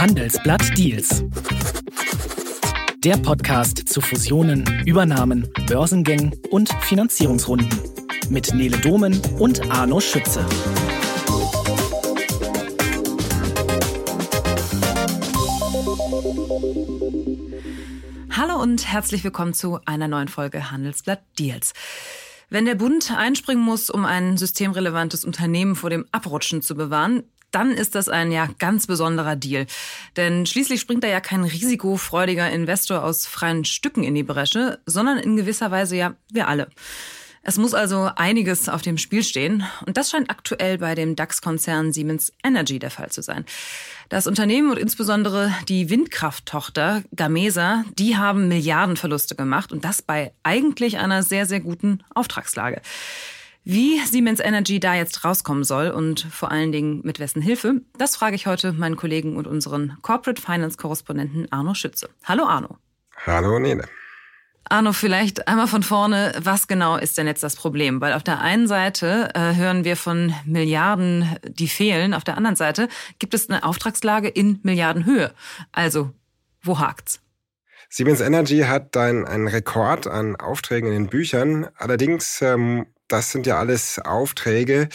Handelsblatt Deals. Der Podcast zu Fusionen, Übernahmen, Börsengängen und Finanzierungsrunden. Mit Nele Domen und Arno Schütze. Hallo und herzlich willkommen zu einer neuen Folge Handelsblatt Deals. Wenn der Bund einspringen muss, um ein systemrelevantes Unternehmen vor dem Abrutschen zu bewahren, dann ist das ein ja ganz besonderer Deal. Denn schließlich springt da ja kein risikofreudiger Investor aus freien Stücken in die Bresche, sondern in gewisser Weise ja wir alle. Es muss also einiges auf dem Spiel stehen. Und das scheint aktuell bei dem DAX-Konzern Siemens Energy der Fall zu sein. Das Unternehmen und insbesondere die Windkrafttochter Gamesa, die haben Milliardenverluste gemacht und das bei eigentlich einer sehr, sehr guten Auftragslage. Wie Siemens Energy da jetzt rauskommen soll und vor allen Dingen mit wessen Hilfe, das frage ich heute meinen Kollegen und unseren Corporate Finance Korrespondenten Arno Schütze. Hallo Arno. Hallo Nele. Arno, vielleicht einmal von vorne, was genau ist denn jetzt das Problem? Weil auf der einen Seite äh, hören wir von Milliarden, die fehlen, auf der anderen Seite gibt es eine Auftragslage in Milliardenhöhe. Also, wo hakt's? Siemens Energy hat ein, einen Rekord an Aufträgen in den Büchern. Allerdings ähm, das sind ja alles Aufträge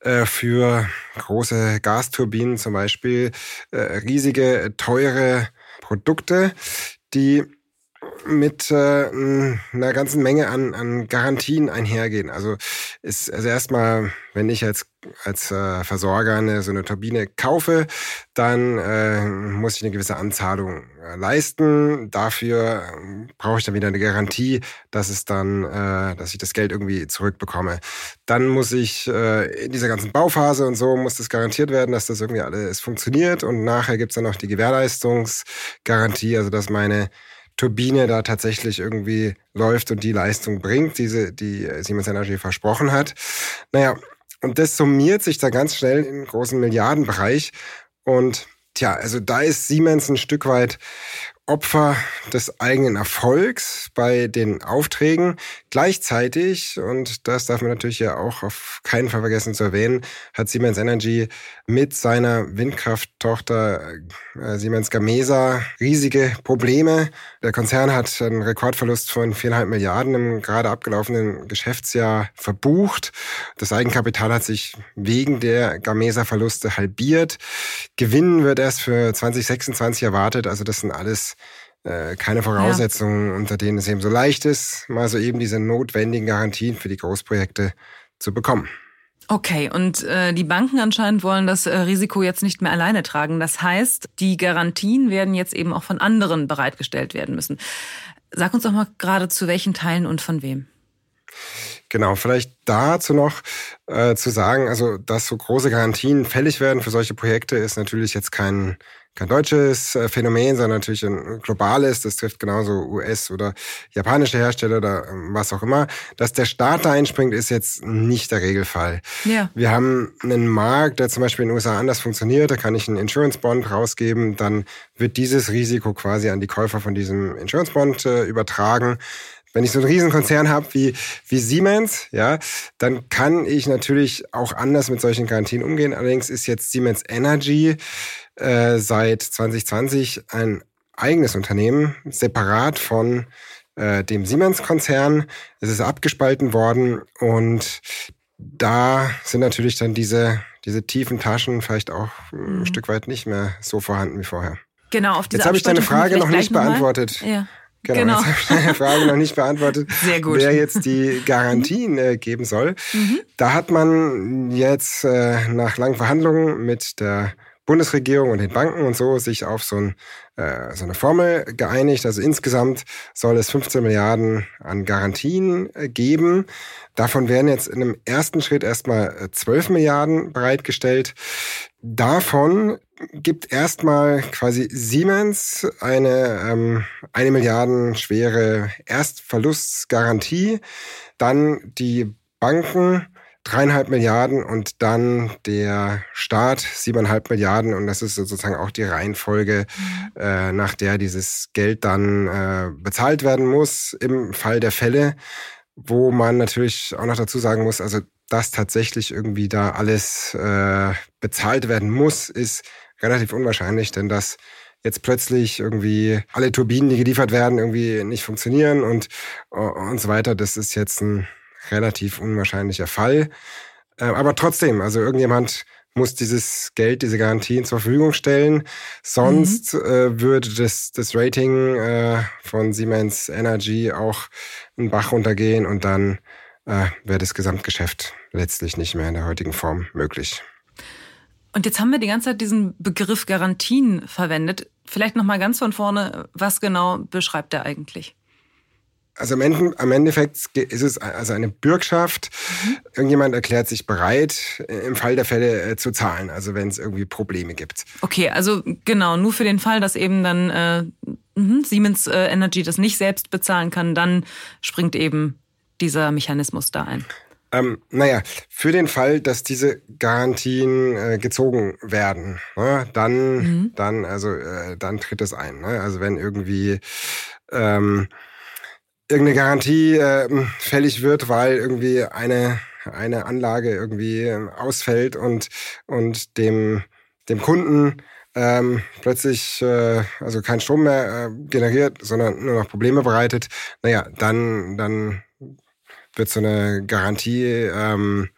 äh, für große Gasturbinen zum Beispiel, äh, riesige, teure Produkte, die mit äh, einer ganzen Menge an, an Garantien einhergehen. Also ist also erstmal, wenn ich als als äh, Versorger eine so eine Turbine kaufe, dann äh, muss ich eine gewisse Anzahlung äh, leisten. Dafür äh, brauche ich dann wieder eine Garantie, dass es dann, äh, dass ich das Geld irgendwie zurückbekomme. Dann muss ich äh, in dieser ganzen Bauphase und so muss das garantiert werden, dass das irgendwie alles funktioniert. Und nachher gibt's dann noch die Gewährleistungsgarantie, also dass meine Turbine da tatsächlich irgendwie läuft und die Leistung bringt, diese, die Siemens Energy versprochen hat. Naja, und das summiert sich da ganz schnell in großen Milliardenbereich. Und tja, also da ist Siemens ein Stück weit Opfer des eigenen Erfolgs bei den Aufträgen. Gleichzeitig, und das darf man natürlich ja auch auf keinen Fall vergessen zu erwähnen, hat Siemens Energy mit seiner Windkrafttochter äh, Siemens Gamesa riesige Probleme. Der Konzern hat einen Rekordverlust von viereinhalb Milliarden im gerade abgelaufenen Geschäftsjahr verbucht. Das Eigenkapital hat sich wegen der Gamesa-Verluste halbiert. Gewinn wird erst für 2026 erwartet. Also das sind alles äh, keine Voraussetzungen, ja. unter denen es eben so leicht ist, mal so eben diese notwendigen Garantien für die Großprojekte zu bekommen. Okay, und äh, die Banken anscheinend wollen das äh, Risiko jetzt nicht mehr alleine tragen. Das heißt, die Garantien werden jetzt eben auch von anderen bereitgestellt werden müssen. Sag uns doch mal gerade zu welchen Teilen und von wem. Genau, vielleicht dazu noch äh, zu sagen, also dass so große Garantien fällig werden für solche Projekte ist natürlich jetzt kein kein deutsches äh, Phänomen, sondern natürlich ein globales. Das trifft genauso US- oder japanische Hersteller oder ähm, was auch immer. Dass der Staat da einspringt, ist jetzt nicht der Regelfall. Ja. Wir haben einen Markt, der zum Beispiel in den USA anders funktioniert. Da kann ich einen Insurance Bond rausgeben. Dann wird dieses Risiko quasi an die Käufer von diesem Insurance Bond äh, übertragen. Wenn ich so einen Riesenkonzern habe wie, wie Siemens, ja, dann kann ich natürlich auch anders mit solchen Garantien umgehen. Allerdings ist jetzt Siemens Energy äh, seit 2020 ein eigenes Unternehmen, separat von äh, dem Siemens-Konzern. Es ist abgespalten worden und da sind natürlich dann diese, diese tiefen Taschen vielleicht auch ein mhm. Stück weit nicht mehr so vorhanden wie vorher. Genau, auf diese Jetzt habe ich deine Frage noch nicht beantwortet. Ja. Genau, genau. jetzt habe ich deine Frage noch nicht beantwortet, Sehr gut. wer jetzt die Garantien äh, geben soll. Mhm. Da hat man jetzt äh, nach langen Verhandlungen mit der Bundesregierung und den Banken und so sich auf so, ein, äh, so eine Formel geeinigt. Also insgesamt soll es 15 Milliarden an Garantien äh, geben. Davon werden jetzt in einem ersten Schritt erstmal 12 äh, Milliarden bereitgestellt. Davon gibt erstmal quasi Siemens eine ähm, eine Milliarden schwere Erstverlustgarantie, dann die Banken dreieinhalb Milliarden und dann der Staat siebeneinhalb Milliarden und das ist sozusagen auch die Reihenfolge, mhm. äh, nach der dieses Geld dann äh, bezahlt werden muss im Fall der Fälle, wo man natürlich auch noch dazu sagen muss, also dass tatsächlich irgendwie da alles äh, bezahlt werden muss, ist relativ unwahrscheinlich, denn dass jetzt plötzlich irgendwie alle Turbinen, die geliefert werden, irgendwie nicht funktionieren und, und so weiter, das ist jetzt ein relativ unwahrscheinlicher Fall. Äh, aber trotzdem, also irgendjemand muss dieses Geld, diese Garantien zur Verfügung stellen. Sonst mhm. äh, würde das, das Rating äh, von Siemens Energy auch einen Bach runtergehen und dann äh, wäre das Gesamtgeschäft letztlich nicht mehr in der heutigen Form möglich. Und jetzt haben wir die ganze Zeit diesen Begriff Garantien verwendet. Vielleicht noch mal ganz von vorne, was genau beschreibt er eigentlich? Also am Endeffekt ist es also eine Bürgschaft. Mhm. Irgendjemand erklärt sich bereit, im Fall der Fälle äh, zu zahlen, also wenn es irgendwie Probleme gibt. Okay, also genau, nur für den Fall, dass eben dann äh, mhm, Siemens äh, Energy das nicht selbst bezahlen kann, dann springt eben dieser Mechanismus da ein. Ähm, naja, für den Fall, dass diese Garantien äh, gezogen werden, ne, dann, mhm. dann, also, äh, dann tritt es ein. Ne? Also wenn irgendwie ähm, irgendeine Garantie äh, fällig wird, weil irgendwie eine, eine Anlage irgendwie ähm, ausfällt und, und dem, dem Kunden ähm, plötzlich äh, also kein Strom mehr äh, generiert, sondern nur noch Probleme bereitet, naja, dann, dann wird so eine Garantie, ähm,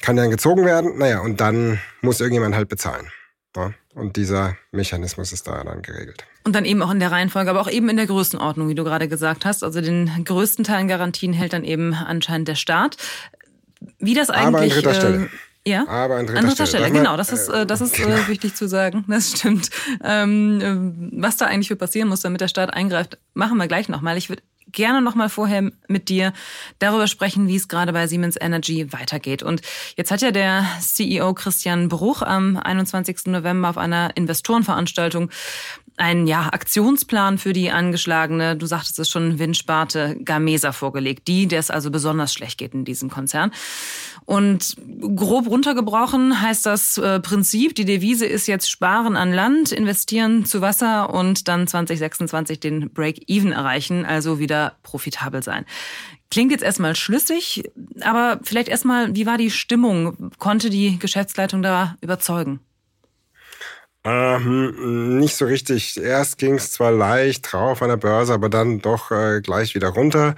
kann dann gezogen werden, naja, und dann muss irgendjemand halt bezahlen. Ja? Und dieser Mechanismus ist da dann geregelt. Und dann eben auch in der Reihenfolge, aber auch eben in der Größenordnung, wie du gerade gesagt hast. Also den größten Teil Garantien hält dann eben anscheinend der Staat. Wie das eigentlich. Aber an dritter äh, Stelle. Ja, aber an dritter, an dritter Stelle. Stelle. Genau, das ist, äh, das ist äh, genau. wichtig zu sagen. Das stimmt. Ähm, was da eigentlich für passieren muss, damit der Staat eingreift, machen wir gleich nochmal. Ich würde gerne noch mal vorher mit dir darüber sprechen, wie es gerade bei Siemens Energy weitergeht. Und jetzt hat ja der CEO Christian Bruch am 21. November auf einer Investorenveranstaltung einen ja, Aktionsplan für die angeschlagene, du sagtest es schon, Windsparte Gamesa vorgelegt, die, der es also besonders schlecht geht in diesem Konzern. Und grob runtergebrochen heißt das äh, Prinzip, die Devise ist jetzt sparen an Land, investieren zu Wasser und dann 2026 den Break-Even erreichen, also wieder profitabel sein. Klingt jetzt erstmal schlüssig, aber vielleicht erstmal, wie war die Stimmung? Konnte die Geschäftsleitung da überzeugen? Ähm, nicht so richtig. Erst ging es zwar leicht drauf an der Börse, aber dann doch äh, gleich wieder runter.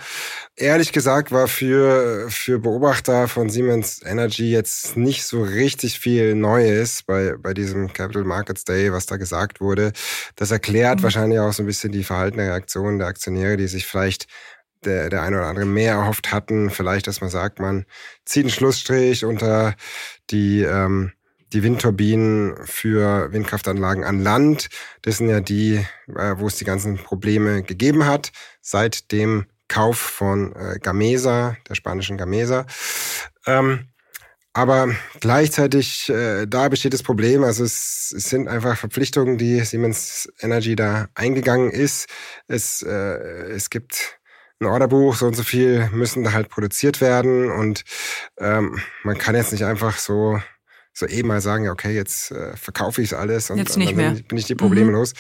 Ehrlich gesagt war für, für Beobachter von Siemens Energy jetzt nicht so richtig viel Neues bei, bei diesem Capital Markets Day, was da gesagt wurde. Das erklärt mhm. wahrscheinlich auch so ein bisschen die verhaltene Reaktion der Aktionäre, die sich vielleicht der, der eine oder andere mehr erhofft hatten. Vielleicht, dass man sagt, man zieht einen Schlussstrich unter die ähm, die Windturbinen für Windkraftanlagen an Land. Das sind ja die, äh, wo es die ganzen Probleme gegeben hat seit dem Kauf von äh, Gamesa, der spanischen Gamesa. Ähm, aber gleichzeitig, äh, da besteht das Problem, also es, es sind einfach Verpflichtungen, die Siemens Energy da eingegangen ist. Es, äh, es gibt ein Orderbuch, so und so viel müssen da halt produziert werden und ähm, man kann jetzt nicht einfach so so eben mal sagen, ja, okay, jetzt äh, verkaufe ich es alles und, jetzt nicht und dann mehr. bin ich die Probleme mhm. los.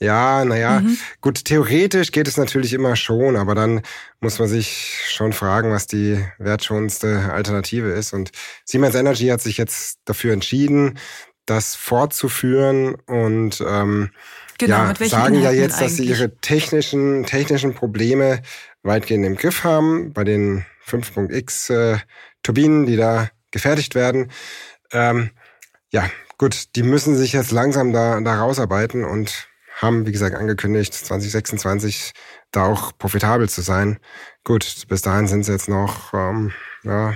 Ja, naja, mhm. gut, theoretisch geht es natürlich immer schon, aber dann muss man sich schon fragen, was die wertschonendste Alternative ist. Und Siemens Energy hat sich jetzt dafür entschieden, das fortzuführen und ähm, genau, ja, sagen Inhalten ja jetzt, dass sie ihre technischen, technischen Probleme weitgehend im Griff haben bei den 5.x äh, Turbinen, die da gefertigt werden. Ähm, ja, gut, die müssen sich jetzt langsam da, da rausarbeiten und haben, wie gesagt, angekündigt, 2026 da auch profitabel zu sein. Gut, bis dahin sind sie jetzt noch ähm, ja,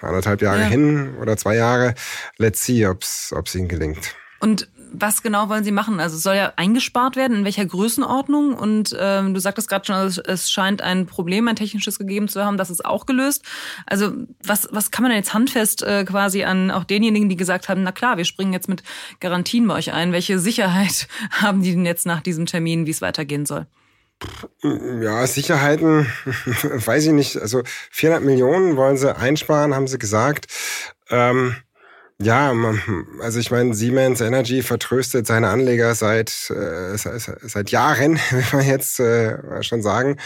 anderthalb Jahre ja. hin oder zwei Jahre. Let's see, ob es ihnen gelingt. Und was genau wollen Sie machen? Also es soll ja eingespart werden, in welcher Größenordnung? Und ähm, du sagtest gerade schon, also es scheint ein Problem, ein technisches gegeben zu haben, das ist auch gelöst. Also was, was kann man denn jetzt handfest äh, quasi an auch denjenigen, die gesagt haben, na klar, wir springen jetzt mit Garantien bei euch ein. Welche Sicherheit haben die denn jetzt nach diesem Termin, wie es weitergehen soll? Ja, Sicherheiten, weiß ich nicht. Also 400 Millionen wollen sie einsparen, haben sie gesagt. Ähm ja, also ich meine, Siemens Energy vertröstet seine Anleger seit, äh, seit, seit Jahren, will man jetzt äh, schon sagen.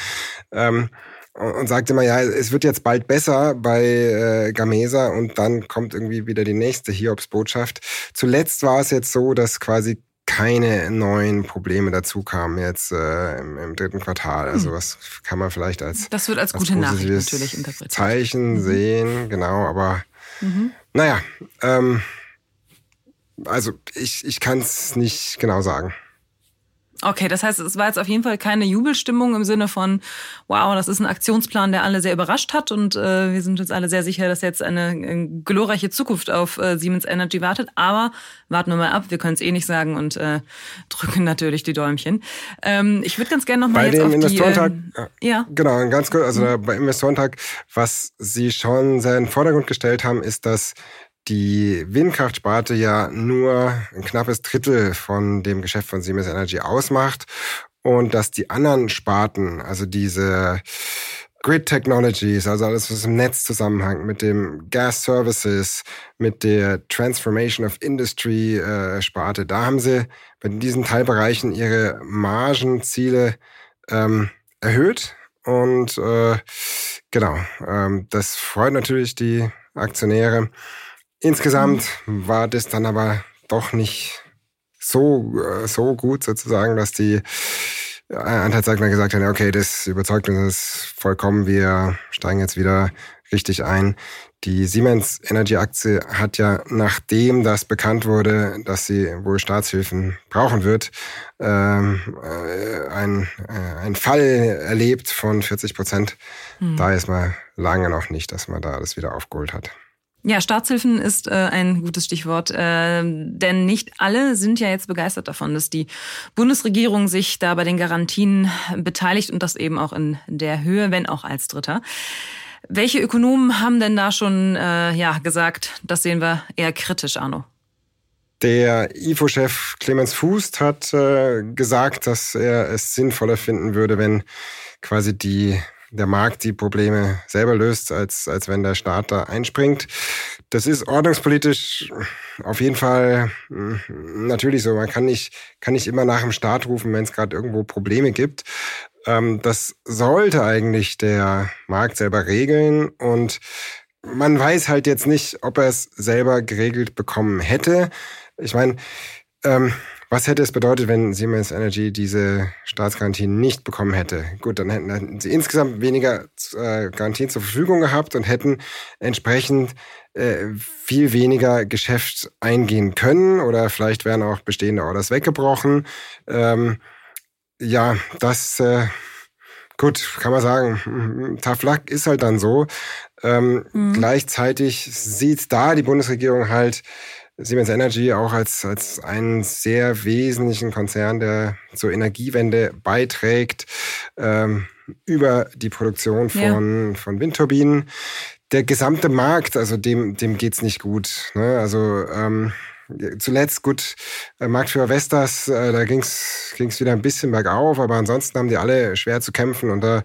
Ähm, und sagt immer, ja, es wird jetzt bald besser bei äh, Gamesa und dann kommt irgendwie wieder die nächste Hiobsbotschaft. Zuletzt war es jetzt so, dass quasi keine neuen Probleme dazu kamen jetzt äh, im, im, dritten Quartal. Also hm. was kann man vielleicht als das wird als, als gute Nachricht natürlich interpretiert. Zeichen mhm. sehen, genau. Aber mhm. Naja, ähm, also ich ich kann es nicht genau sagen. Okay, das heißt, es war jetzt auf jeden Fall keine Jubelstimmung im Sinne von, wow, das ist ein Aktionsplan, der alle sehr überrascht hat und äh, wir sind uns alle sehr sicher, dass jetzt eine, eine glorreiche Zukunft auf äh, Siemens Energy wartet. Aber warten wir mal ab, wir können es eh nicht sagen und äh, drücken natürlich die Däumchen. Ähm, ich würde ganz gerne nochmal jetzt dem auf Investorentag, die... Äh, ja. Genau, ganz kurz, also mhm. bei Investorentag, was Sie schon sehr in den Vordergrund gestellt haben, ist, dass die Windkraftsparte ja nur ein knappes Drittel von dem Geschäft von Siemens Energy ausmacht und dass die anderen Sparten, also diese Grid Technologies, also alles, was im Netz zusammenhängt, mit dem Gas Services, mit der Transformation of Industry äh, Sparte, da haben sie bei diesen Teilbereichen ihre Margenziele ähm, erhöht. Und äh, genau, ähm, das freut natürlich die Aktionäre. Insgesamt war das dann aber doch nicht so, äh, so gut sozusagen, dass die äh, Anteilseigner gesagt haben, okay, das überzeugt uns vollkommen, wir steigen jetzt wieder richtig ein. Die Siemens Energy Aktie hat ja, nachdem das bekannt wurde, dass sie wohl Staatshilfen brauchen wird, ähm, äh, ein, äh, ein Fall erlebt von 40 Prozent. Hm. Da ist man lange noch nicht, dass man da alles wieder aufgeholt hat. Ja, Staatshilfen ist äh, ein gutes Stichwort, äh, denn nicht alle sind ja jetzt begeistert davon, dass die Bundesregierung sich da bei den Garantien beteiligt und das eben auch in der Höhe, wenn auch als Dritter. Welche Ökonomen haben denn da schon äh, ja gesagt, das sehen wir eher kritisch, Arno? Der IFO-Chef Clemens Fußt hat äh, gesagt, dass er es sinnvoller finden würde, wenn quasi die der Markt die Probleme selber löst, als, als wenn der Staat da einspringt. Das ist ordnungspolitisch auf jeden Fall hm, natürlich so. Man kann nicht, kann nicht immer nach dem Staat rufen, wenn es gerade irgendwo Probleme gibt. Ähm, das sollte eigentlich der Markt selber regeln und man weiß halt jetzt nicht, ob er es selber geregelt bekommen hätte. Ich meine, ähm, was hätte es bedeutet, wenn Siemens Energy diese Staatsgarantien nicht bekommen hätte? Gut, dann hätten, sie insgesamt weniger äh, Garantien zur Verfügung gehabt und hätten entsprechend äh, viel weniger Geschäft eingehen können oder vielleicht wären auch bestehende Orders weggebrochen. Ähm, ja, das äh, gut, kann man sagen, tough luck ist halt dann so. Ähm, mhm. Gleichzeitig sieht da die Bundesregierung halt Siemens Energy auch als, als einen sehr wesentlichen Konzern, der zur Energiewende beiträgt, ähm, über die Produktion von, ja. von Windturbinen. Der gesamte Markt, also dem, dem geht's nicht gut. Ne? Also ähm, zuletzt gut, äh, Marktführer Vestas, äh, da ging's ging's wieder ein bisschen bergauf, aber ansonsten haben die alle schwer zu kämpfen unter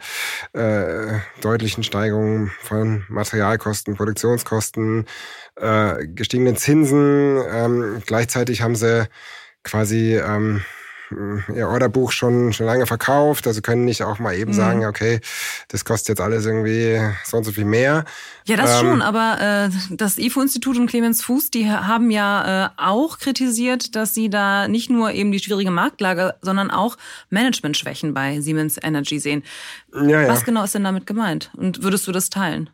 äh, deutlichen Steigerungen von Materialkosten, Produktionskosten, äh, gestiegenen Zinsen. Ähm, gleichzeitig haben sie quasi ähm, ihr Orderbuch schon, schon lange verkauft, also können nicht auch mal eben mhm. sagen, okay, das kostet jetzt alles irgendwie so und so viel mehr. Ja, das ähm, schon, aber äh, das IFO-Institut und Clemens Fuß, die haben ja äh, auch kritisiert, dass sie da nicht nur eben die schwierige Marktlage, sondern auch Managementschwächen bei Siemens Energy sehen. Ja, ja. Was genau ist denn damit gemeint? Und würdest du das teilen?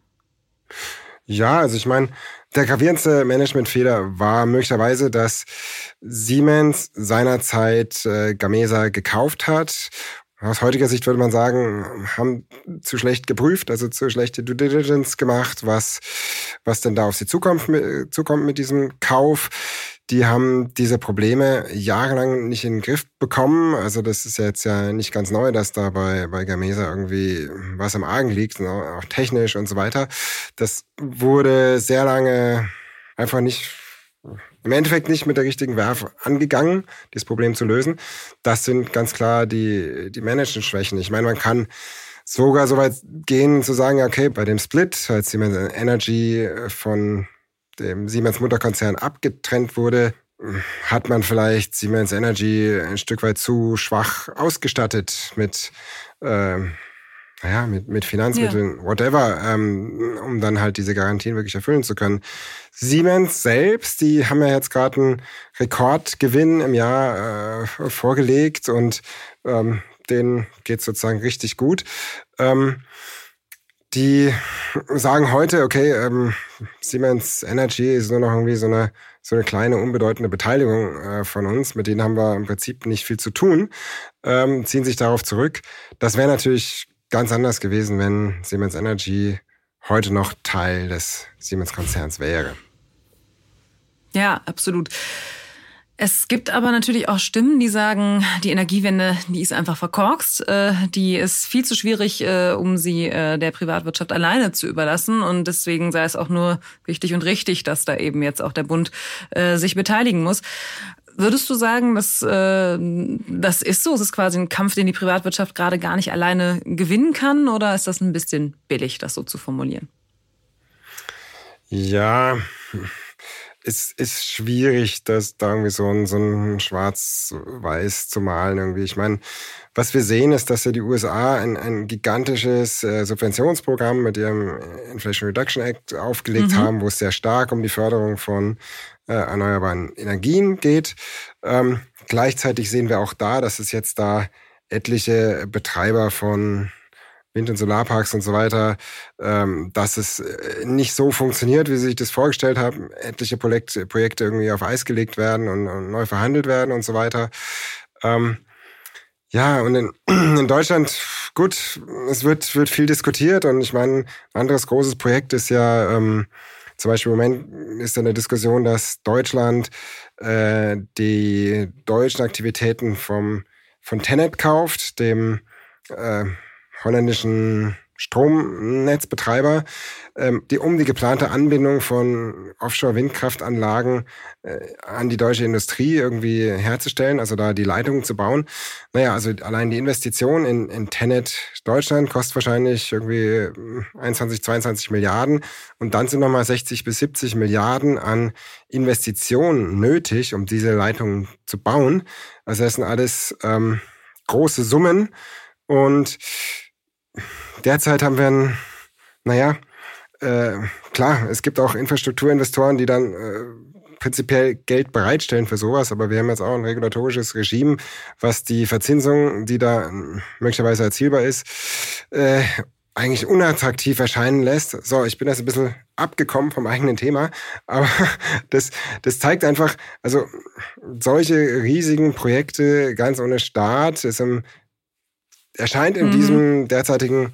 Ja, also ich meine, der gravierendste Managementfehler war möglicherweise, dass Siemens seinerzeit äh, Gamesa gekauft hat. Aus heutiger Sicht würde man sagen, haben zu schlecht geprüft, also zu schlechte Due Diligence gemacht, was, was denn da auf sie zukommt, zukommt mit diesem Kauf die haben diese Probleme jahrelang nicht in den Griff bekommen. Also das ist jetzt ja nicht ganz neu, dass da bei, bei Gamesa irgendwie was am Argen liegt, ne? auch technisch und so weiter. Das wurde sehr lange einfach nicht im Endeffekt nicht mit der richtigen Werf angegangen, dieses Problem zu lösen. Das sind ganz klar die, die Management-Schwächen. Ich meine, man kann sogar so weit gehen zu sagen, okay, bei dem Split, als Siemens Energy von dem Siemens Mutterkonzern abgetrennt wurde, hat man vielleicht Siemens Energy ein Stück weit zu schwach ausgestattet mit äh, naja, mit, mit Finanzmitteln, ja. whatever, ähm, um dann halt diese Garantien wirklich erfüllen zu können. Siemens selbst, die haben ja jetzt gerade einen Rekordgewinn im Jahr äh, vorgelegt und ähm, denen geht sozusagen richtig gut. Ähm, die sagen heute, okay, ähm, Siemens Energy ist nur noch irgendwie so eine so eine kleine, unbedeutende Beteiligung äh, von uns, mit denen haben wir im Prinzip nicht viel zu tun, ähm, ziehen sich darauf zurück. Das wäre natürlich ganz anders gewesen, wenn Siemens Energy heute noch Teil des Siemens-Konzerns wäre. Ja, absolut. Es gibt aber natürlich auch Stimmen, die sagen, die Energiewende, die ist einfach verkorkst, äh, die ist viel zu schwierig, äh, um sie äh, der Privatwirtschaft alleine zu überlassen. Und deswegen sei es auch nur wichtig und richtig, dass da eben jetzt auch der Bund sich beteiligen muss. Würdest du sagen, dass das ist so? Es ist quasi ein Kampf, den die Privatwirtschaft gerade gar nicht alleine gewinnen kann? Oder ist das ein bisschen billig, das so zu formulieren? Ja, es ist schwierig, das da irgendwie so ein, so ein Schwarz-Weiß zu malen irgendwie. Ich meine, was wir sehen, ist, dass ja die USA ein, ein gigantisches äh, Subventionsprogramm mit ihrem Inflation Reduction Act aufgelegt mhm. haben, wo es sehr stark um die Förderung von äh, erneuerbaren Energien geht. Ähm, gleichzeitig sehen wir auch da, dass es jetzt da etliche Betreiber von Wind- und Solarparks und so weiter, ähm, dass es äh, nicht so funktioniert, wie sie sich das vorgestellt haben. Etliche Projekte, Projekte irgendwie auf Eis gelegt werden und, und neu verhandelt werden und so weiter. Ähm, ja, und in, in Deutschland, gut, es wird, wird viel diskutiert und ich meine, ein anderes großes Projekt ist ja, ähm, zum Beispiel im Moment ist eine Diskussion, dass Deutschland äh, die deutschen Aktivitäten vom, von Tenet kauft, dem äh, holländischen Stromnetzbetreiber, ähm, die um die geplante Anbindung von Offshore-Windkraftanlagen äh, an die deutsche Industrie irgendwie herzustellen, also da die Leitungen zu bauen. Naja, also allein die Investition in, in Tenet Deutschland kostet wahrscheinlich irgendwie 21, hm, 22 Milliarden und dann sind nochmal 60 bis 70 Milliarden an Investitionen nötig, um diese Leitungen zu bauen. Also das sind alles ähm, große Summen und derzeit haben wir ein, naja, äh, klar, es gibt auch Infrastrukturinvestoren, die dann äh, prinzipiell Geld bereitstellen für sowas, aber wir haben jetzt auch ein regulatorisches Regime, was die Verzinsung, die da möglicherweise erzielbar ist, äh, eigentlich unattraktiv erscheinen lässt. So, ich bin jetzt ein bisschen abgekommen vom eigenen Thema, aber das, das zeigt einfach, also solche riesigen Projekte ganz ohne Staat ist im erscheint in mhm. diesem derzeitigen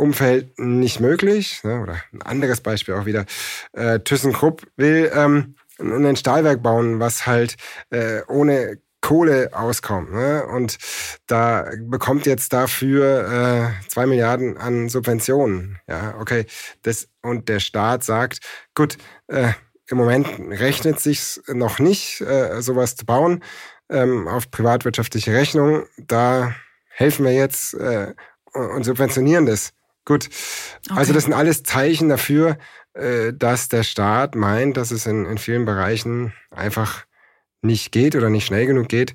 Umfeld nicht möglich. Ne? Oder ein anderes Beispiel auch wieder. Äh, ThyssenKrupp will ähm, ein Stahlwerk bauen, was halt äh, ohne Kohle auskommt. Ne? Und da bekommt jetzt dafür äh, zwei Milliarden an Subventionen. Ja, okay. Das, und der Staat sagt, gut, äh, im Moment rechnet sich noch nicht, äh, sowas zu bauen ähm, auf privatwirtschaftliche Rechnung. Da helfen wir jetzt äh, und subventionieren das. Gut. Okay. Also das sind alles Zeichen dafür, äh, dass der Staat meint, dass es in, in vielen Bereichen einfach nicht geht oder nicht schnell genug geht,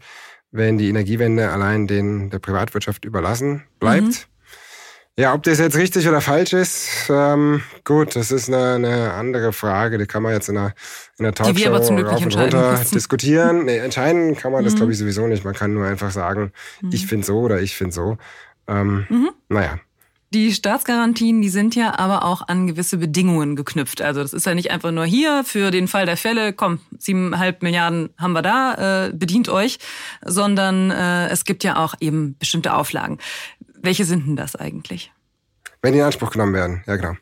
wenn die Energiewende allein den der Privatwirtschaft überlassen bleibt. Mhm. Ja, ob das jetzt richtig oder falsch ist, ähm, gut, das ist eine, eine andere Frage. Die kann man jetzt in einer, in einer Talkshow rauf und runter diskutieren. Nee, entscheiden kann man mhm. das, glaube ich, sowieso nicht. Man kann nur einfach sagen, mhm. ich finde so oder ich finde so. Ähm, mhm. Naja. Die Staatsgarantien, die sind ja aber auch an gewisse Bedingungen geknüpft. Also das ist ja nicht einfach nur hier für den Fall der Fälle, komm, siebeneinhalb Milliarden haben wir da, äh, bedient euch, sondern äh, es gibt ja auch eben bestimmte Auflagen. Welche sind denn das eigentlich? Wenn die in Anspruch genommen werden, ja genau.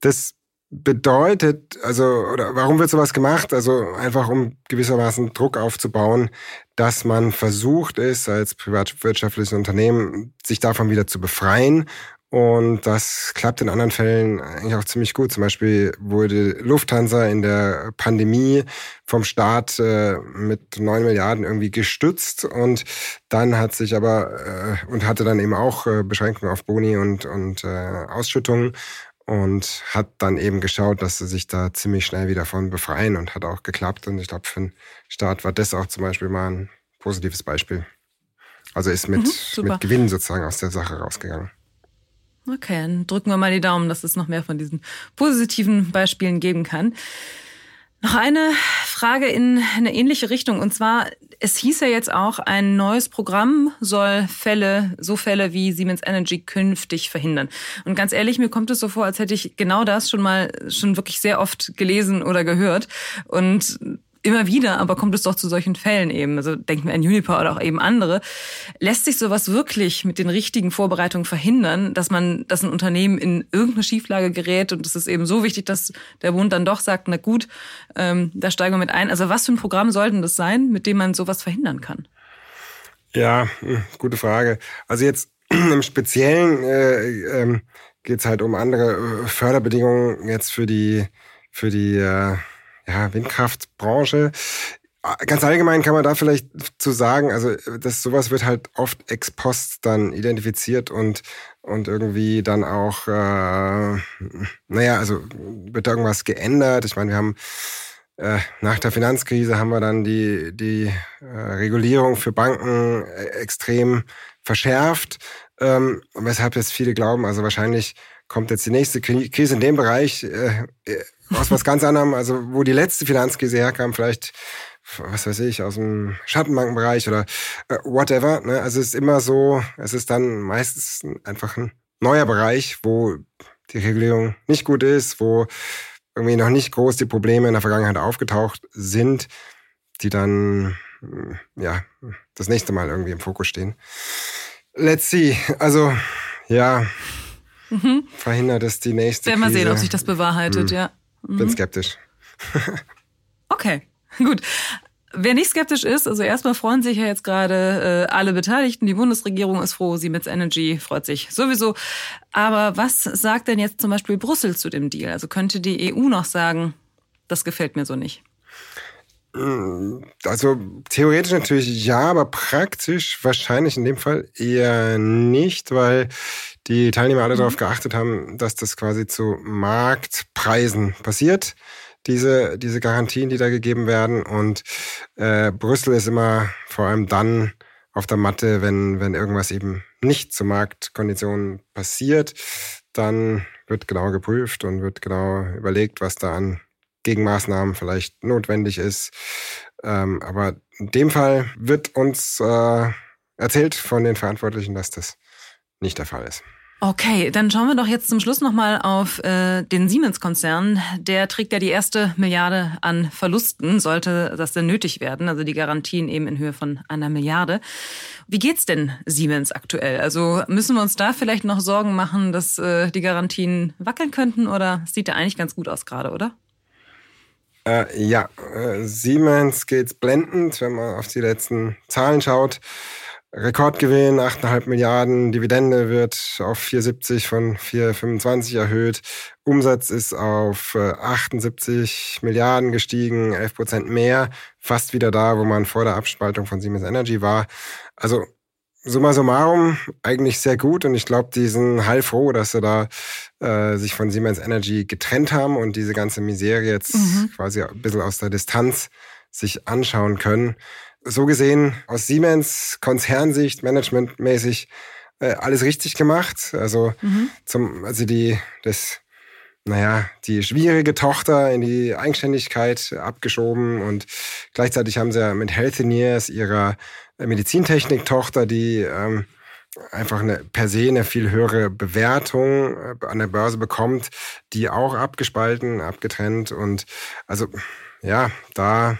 Das bedeutet, also, oder warum wird sowas gemacht? Also einfach um gewissermaßen Druck aufzubauen, dass man versucht ist, als privatwirtschaftliches Unternehmen sich davon wieder zu befreien und das klappt in anderen Fällen eigentlich auch ziemlich gut. Zum Beispiel wurde Lufthansa in der Pandemie vom Staat äh, mit neun Milliarden irgendwie gestützt und dann hat sich aber äh, und hatte dann eben auch äh, Beschränkungen auf Boni und, und äh, Ausschüttungen und hat dann eben geschaut, dass sie sich da ziemlich schnell wieder von befreien und hat auch geklappt. Und ich glaube, für den Staat war das auch zum Beispiel mal ein positives Beispiel. Also ist mit, mhm, mit Gewinn sozusagen aus der Sache rausgegangen. Okay, dann drücken wir mal die Daumen, dass es noch mehr von diesen positiven Beispielen geben kann. Noch eine Frage in eine ähnliche Richtung. Und zwar, es hieß ja jetzt auch, ein neues Programm soll Fälle, so Fälle wie Siemens Energy künftig verhindern. Und ganz ehrlich, mir kommt es so vor, als hätte ich genau das schon mal, schon wirklich sehr oft gelesen oder gehört. Und immer wieder, aber kommt es doch zu solchen Fällen eben. Also denken wir an Uniper oder auch eben andere. Lässt sich sowas wirklich mit den richtigen Vorbereitungen verhindern, dass man, dass ein Unternehmen in irgendeine Schieflage gerät und es ist eben so wichtig, dass der Bund dann doch sagt, na gut, ähm, da steigen wir mit ein. Also was für ein Programm sollte das sein, mit dem man sowas verhindern kann? Ja, hm, gute Frage. Also jetzt im Speziellen äh, ähm, geht es halt um andere äh, Förderbedingungen jetzt für die für die äh, ja, Windkraftbranche. Ganz allgemein kann man da vielleicht zu sagen, also das sowas wird halt oft ex post dann identifiziert und und irgendwie dann auch, äh, naja, also wird da irgendwas geändert. Ich meine, wir haben äh, nach der Finanzkrise haben wir dann die die äh, Regulierung für Banken äh, extrem verschärft, ähm, weshalb jetzt viele glauben, also wahrscheinlich kommt jetzt die nächste Krise in dem Bereich äh, äh aus was ganz anderem, also wo die letzte Finanzkrise herkam, vielleicht, was weiß ich, aus dem Schattenbankenbereich oder äh, whatever. Ne? Also es ist immer so, es ist dann meistens einfach ein neuer Bereich, wo die Regulierung nicht gut ist, wo irgendwie noch nicht groß die Probleme in der Vergangenheit aufgetaucht sind, die dann ja das nächste Mal irgendwie im Fokus stehen. Let's see. Also ja, mhm. verhindert es die nächste. Werden wir sehen, ob sich das bewahrheitet, mhm. ja. Bin mhm. skeptisch. okay, gut. Wer nicht skeptisch ist, also erstmal freuen sich ja jetzt gerade äh, alle Beteiligten. Die Bundesregierung ist froh, Siemens Energy freut sich sowieso. Aber was sagt denn jetzt zum Beispiel Brüssel zu dem Deal? Also könnte die EU noch sagen, das gefällt mir so nicht? Also theoretisch natürlich ja, aber praktisch wahrscheinlich in dem Fall eher nicht, weil die Teilnehmer alle mhm. darauf geachtet haben, dass das quasi zu Marktpreisen passiert, diese, diese Garantien, die da gegeben werden. Und äh, Brüssel ist immer vor allem dann auf der Matte, wenn, wenn irgendwas eben nicht zu Marktkonditionen passiert, dann wird genau geprüft und wird genau überlegt, was da an Gegenmaßnahmen vielleicht notwendig ist. Ähm, aber in dem Fall wird uns äh, erzählt von den Verantwortlichen, dass das nicht der Fall ist. Okay, dann schauen wir doch jetzt zum Schluss nochmal auf äh, den Siemens-Konzern. Der trägt ja die erste Milliarde an Verlusten, sollte das denn nötig werden. Also die Garantien eben in Höhe von einer Milliarde. Wie geht's denn Siemens aktuell? Also müssen wir uns da vielleicht noch Sorgen machen, dass äh, die Garantien wackeln könnten oder sieht da eigentlich ganz gut aus gerade, oder? Äh, ja, äh, Siemens geht's blendend, wenn man auf die letzten Zahlen schaut. Rekordgewinn, 8,5 Milliarden, Dividende wird auf 4,70 von 4,25 erhöht. Umsatz ist auf 78 äh, Milliarden gestiegen, 11 Prozent mehr, fast wieder da, wo man vor der Abspaltung von Siemens Energy war. Also summa summarum eigentlich sehr gut und ich glaube, die sind heilfroh, dass sie da äh, sich von Siemens Energy getrennt haben und diese ganze Misere jetzt mhm. quasi ein bisschen aus der Distanz sich anschauen können so gesehen aus Siemens Konzernsicht, managementmäßig äh, alles richtig gemacht. Also mhm. zum, also die, das, naja, die schwierige Tochter in die Eigenständigkeit abgeschoben und gleichzeitig haben sie ja mit Healthineers ihrer Medizintechnik-Tochter, die ähm, einfach eine per se eine viel höhere Bewertung äh, an der Börse bekommt, die auch abgespalten, abgetrennt und also ja, da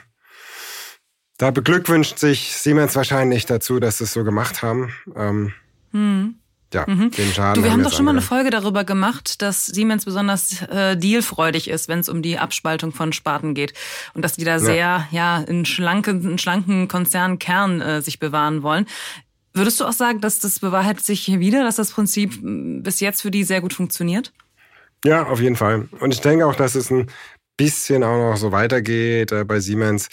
da beglückwünscht sich Siemens wahrscheinlich dazu, dass sie es so gemacht haben. Ähm, hm. Ja, mhm. den Schaden. Du, wir haben, doch schon mal eine Folge darüber gemacht, dass Siemens besonders äh, dealfreudig ist, wenn es um die Abspaltung von Sparten geht und dass die da ja. sehr ja in schlanken, in schlanken Konzernkern äh, sich bewahren wollen. Würdest du auch sagen, dass das bewahrheitet sich hier wieder, dass das Prinzip bis jetzt für die sehr gut funktioniert? Ja, auf jeden Fall. Und ich denke auch, dass es ein bisschen auch noch so weitergeht äh, bei Siemens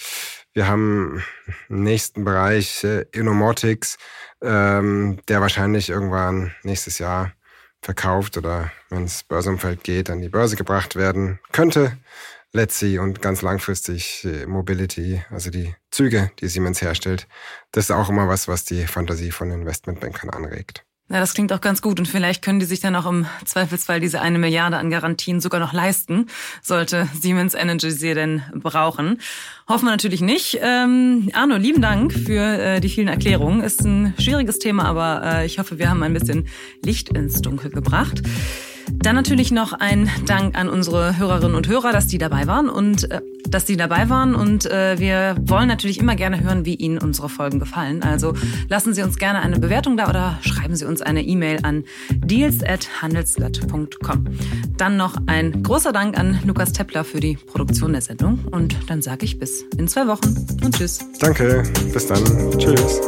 wir haben einen nächsten Bereich, äh, Innomotics, ähm, der wahrscheinlich irgendwann nächstes Jahr verkauft oder wenn es Börsenumfeld geht, an die Börse gebracht werden könnte. Let's see und ganz langfristig äh, Mobility, also die Züge, die Siemens herstellt. Das ist auch immer was, was die Fantasie von Investmentbankern anregt. Na, das klingt auch ganz gut und vielleicht können die sich dann auch im Zweifelsfall diese eine Milliarde an Garantien sogar noch leisten, sollte Siemens Energy sie denn brauchen. Hoffen wir natürlich nicht. Ähm, Arno, lieben Dank für äh, die vielen Erklärungen. Ist ein schwieriges Thema, aber äh, ich hoffe, wir haben ein bisschen Licht ins Dunkel gebracht. Dann natürlich noch ein Dank an unsere Hörerinnen und Hörer, dass die dabei waren und äh, dass die dabei waren. Und äh, wir wollen natürlich immer gerne hören, wie Ihnen unsere Folgen gefallen. Also lassen Sie uns gerne eine Bewertung da oder schreiben Sie uns eine E-Mail an deals@handelsblatt.com. Dann noch ein großer Dank an Lukas Teppler für die Produktion der Sendung. Und dann sage ich bis in zwei Wochen und tschüss. Danke, bis dann. Tschüss.